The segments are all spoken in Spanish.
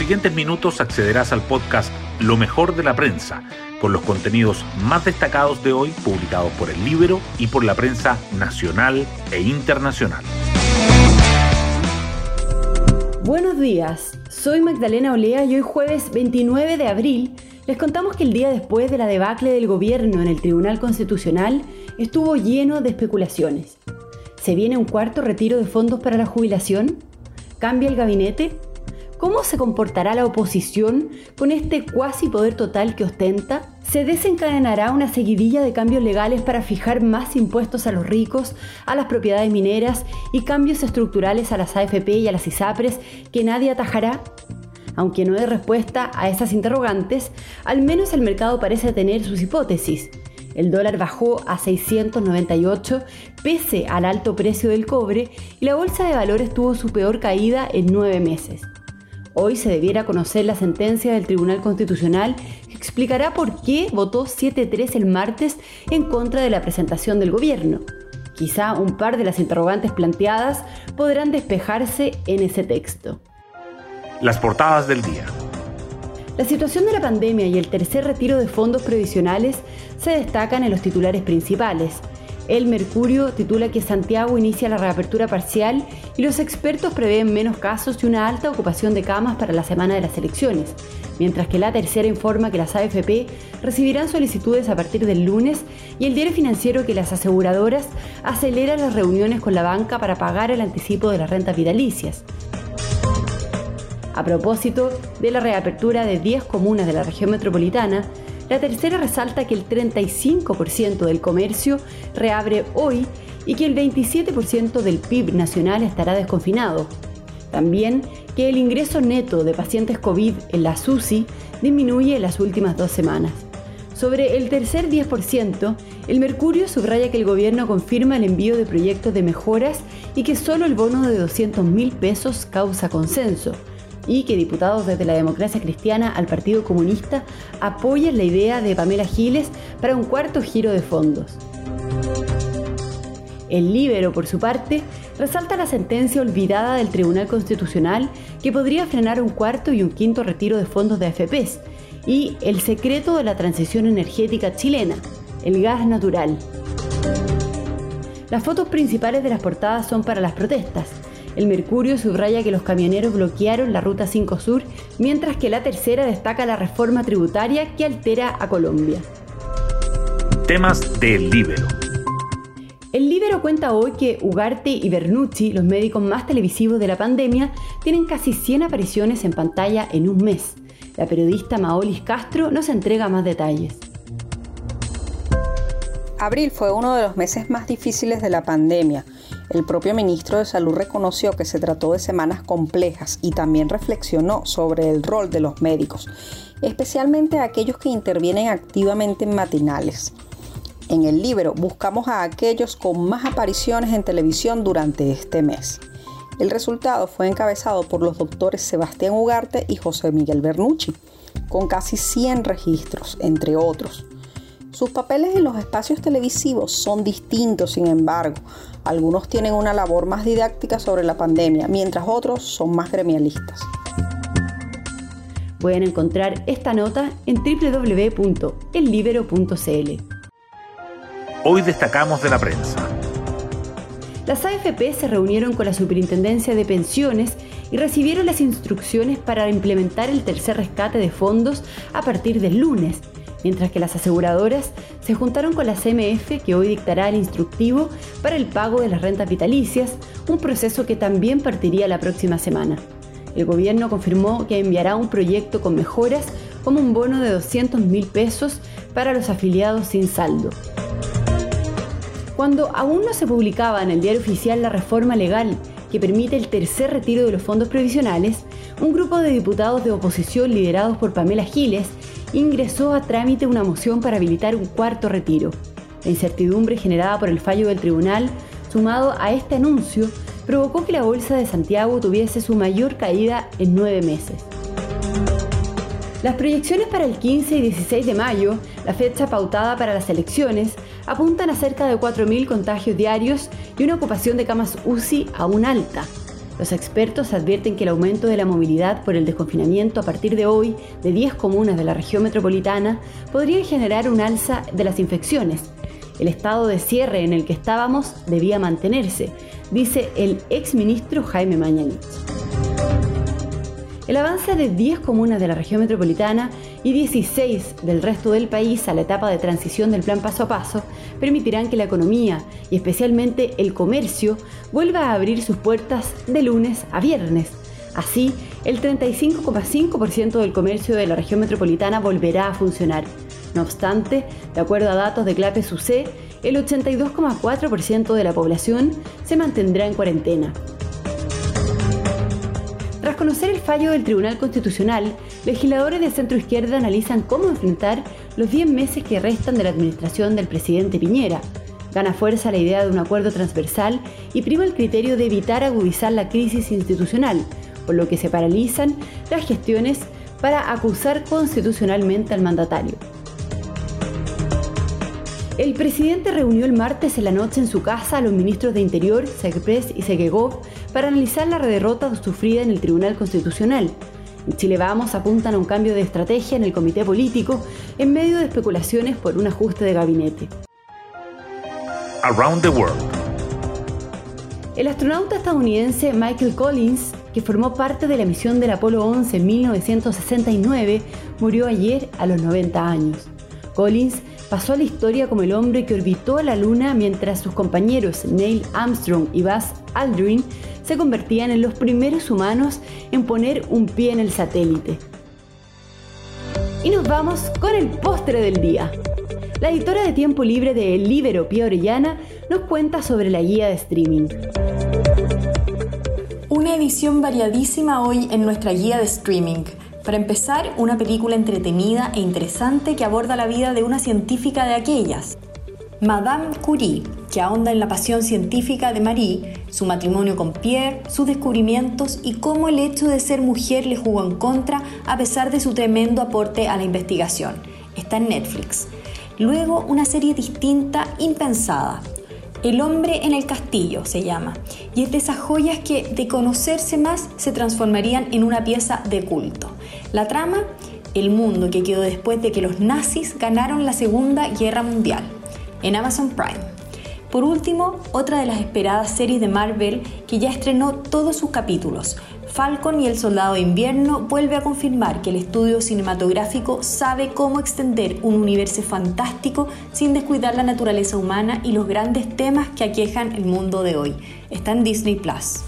siguientes minutos accederás al podcast Lo mejor de la prensa, con los contenidos más destacados de hoy publicados por el Libro y por la prensa nacional e internacional. Buenos días, soy Magdalena Olea y hoy jueves 29 de abril les contamos que el día después de la debacle del gobierno en el Tribunal Constitucional estuvo lleno de especulaciones. ¿Se viene un cuarto retiro de fondos para la jubilación? ¿Cambia el gabinete? ¿Cómo se comportará la oposición con este cuasi poder total que ostenta? ¿Se desencadenará una seguidilla de cambios legales para fijar más impuestos a los ricos, a las propiedades mineras y cambios estructurales a las AFP y a las ISAPRES que nadie atajará? Aunque no hay respuesta a esas interrogantes, al menos el mercado parece tener sus hipótesis. El dólar bajó a 698 pese al alto precio del cobre y la bolsa de valores tuvo su peor caída en nueve meses. Hoy se debiera conocer la sentencia del Tribunal Constitucional que explicará por qué votó 7-3 el martes en contra de la presentación del gobierno. Quizá un par de las interrogantes planteadas podrán despejarse en ese texto. Las portadas del día. La situación de la pandemia y el tercer retiro de fondos previsionales se destacan en los titulares principales. El Mercurio titula que Santiago inicia la reapertura parcial y los expertos prevén menos casos y una alta ocupación de camas para la semana de las elecciones, mientras que la tercera informa que las AFP recibirán solicitudes a partir del lunes y el diario financiero que las aseguradoras aceleran las reuniones con la banca para pagar el anticipo de las rentas vitalicias. A propósito de la reapertura de 10 comunas de la región metropolitana, la tercera resalta que el 35% del comercio reabre hoy y que el 27% del PIB nacional estará desconfinado. También que el ingreso neto de pacientes COVID en la SUSI disminuye en las últimas dos semanas. Sobre el tercer 10%, el Mercurio subraya que el gobierno confirma el envío de proyectos de mejoras y que solo el bono de 200 mil pesos causa consenso y que diputados desde la democracia cristiana al Partido Comunista apoyan la idea de Pamela Giles para un cuarto giro de fondos. El Libero, por su parte, resalta la sentencia olvidada del Tribunal Constitucional que podría frenar un cuarto y un quinto retiro de fondos de AFPs y el secreto de la transición energética chilena, el gas natural. Las fotos principales de las portadas son para las protestas, el Mercurio subraya que los camioneros bloquearon la Ruta 5 Sur, mientras que la tercera destaca la reforma tributaria que altera a Colombia. Temas del Libero. El Libero cuenta hoy que Ugarte y Bernucci, los médicos más televisivos de la pandemia, tienen casi 100 apariciones en pantalla en un mes. La periodista Maolis Castro nos entrega más detalles. Abril fue uno de los meses más difíciles de la pandemia el propio ministro de Salud reconoció que se trató de semanas complejas y también reflexionó sobre el rol de los médicos, especialmente aquellos que intervienen activamente en matinales. En el libro buscamos a aquellos con más apariciones en televisión durante este mes. El resultado fue encabezado por los doctores Sebastián Ugarte y José Miguel Bernucci, con casi 100 registros, entre otros. Sus papeles en los espacios televisivos son distintos, sin embargo. Algunos tienen una labor más didáctica sobre la pandemia, mientras otros son más gremialistas. Pueden encontrar esta nota en www.ellibero.cl. Hoy destacamos de la prensa. Las AFP se reunieron con la Superintendencia de Pensiones y recibieron las instrucciones para implementar el tercer rescate de fondos a partir del lunes mientras que las aseguradoras se juntaron con la CMF que hoy dictará el instructivo para el pago de las rentas vitalicias, un proceso que también partiría la próxima semana. El gobierno confirmó que enviará un proyecto con mejoras como un bono de 200 mil pesos para los afiliados sin saldo. Cuando aún no se publicaba en el diario oficial la reforma legal que permite el tercer retiro de los fondos previsionales, un grupo de diputados de oposición liderados por Pamela Giles ingresó a trámite una moción para habilitar un cuarto retiro. La incertidumbre generada por el fallo del tribunal, sumado a este anuncio, provocó que la Bolsa de Santiago tuviese su mayor caída en nueve meses. Las proyecciones para el 15 y 16 de mayo, la fecha pautada para las elecciones, apuntan a cerca de 4.000 contagios diarios y una ocupación de camas UCI aún alta. Los expertos advierten que el aumento de la movilidad por el desconfinamiento a partir de hoy de 10 comunas de la región metropolitana podría generar un alza de las infecciones. El estado de cierre en el que estábamos debía mantenerse, dice el exministro Jaime Mañalich. El avance de 10 comunas de la región metropolitana y 16 del resto del país a la etapa de transición del plan paso a paso permitirán que la economía y especialmente el comercio vuelva a abrir sus puertas de lunes a viernes. Así, el 35,5% del comercio de la región metropolitana volverá a funcionar. No obstante, de acuerdo a datos de Clape SUCE, el 82,4% de la población se mantendrá en cuarentena. Conocer el fallo del Tribunal Constitucional, legisladores de centro izquierda analizan cómo enfrentar los 10 meses que restan de la administración del presidente Piñera. Gana fuerza la idea de un acuerdo transversal y prima el criterio de evitar agudizar la crisis institucional, por lo que se paralizan las gestiones para acusar constitucionalmente al mandatario. El presidente reunió el martes en la noche en su casa a los ministros de Interior, Segpres y Segegov para analizar la derrota sufrida en el Tribunal Constitucional. En Chile Vamos apuntan a un cambio de estrategia en el comité político en medio de especulaciones por un ajuste de gabinete. Around the World. El astronauta estadounidense Michael Collins, que formó parte de la misión del Apolo 11 en 1969, murió ayer a los 90 años. Collins pasó a la historia como el hombre que orbitó a la Luna mientras sus compañeros Neil Armstrong y Buzz Aldrin se convertían en los primeros humanos en poner un pie en el satélite. Y nos vamos con el postre del día. La editora de tiempo libre de El Libero, Pia Orellana, nos cuenta sobre la guía de streaming. Una edición variadísima hoy en nuestra guía de streaming. Para empezar, una película entretenida e interesante que aborda la vida de una científica de aquellas, Madame Curie, que ahonda en la pasión científica de Marie, su matrimonio con Pierre, sus descubrimientos y cómo el hecho de ser mujer le jugó en contra a pesar de su tremendo aporte a la investigación. Está en Netflix. Luego, una serie distinta, impensada. El hombre en el castillo se llama, y es de esas joyas que, de conocerse más, se transformarían en una pieza de culto. La trama, el mundo que quedó después de que los nazis ganaron la Segunda Guerra Mundial en Amazon Prime. Por último, otra de las esperadas series de Marvel que ya estrenó todos sus capítulos. Falcon y el Soldado de Invierno vuelve a confirmar que el estudio cinematográfico sabe cómo extender un universo fantástico sin descuidar la naturaleza humana y los grandes temas que aquejan el mundo de hoy. Está en Disney Plus.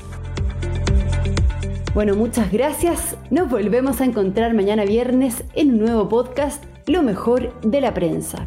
Bueno, muchas gracias. Nos volvemos a encontrar mañana viernes en un nuevo podcast, Lo mejor de la prensa.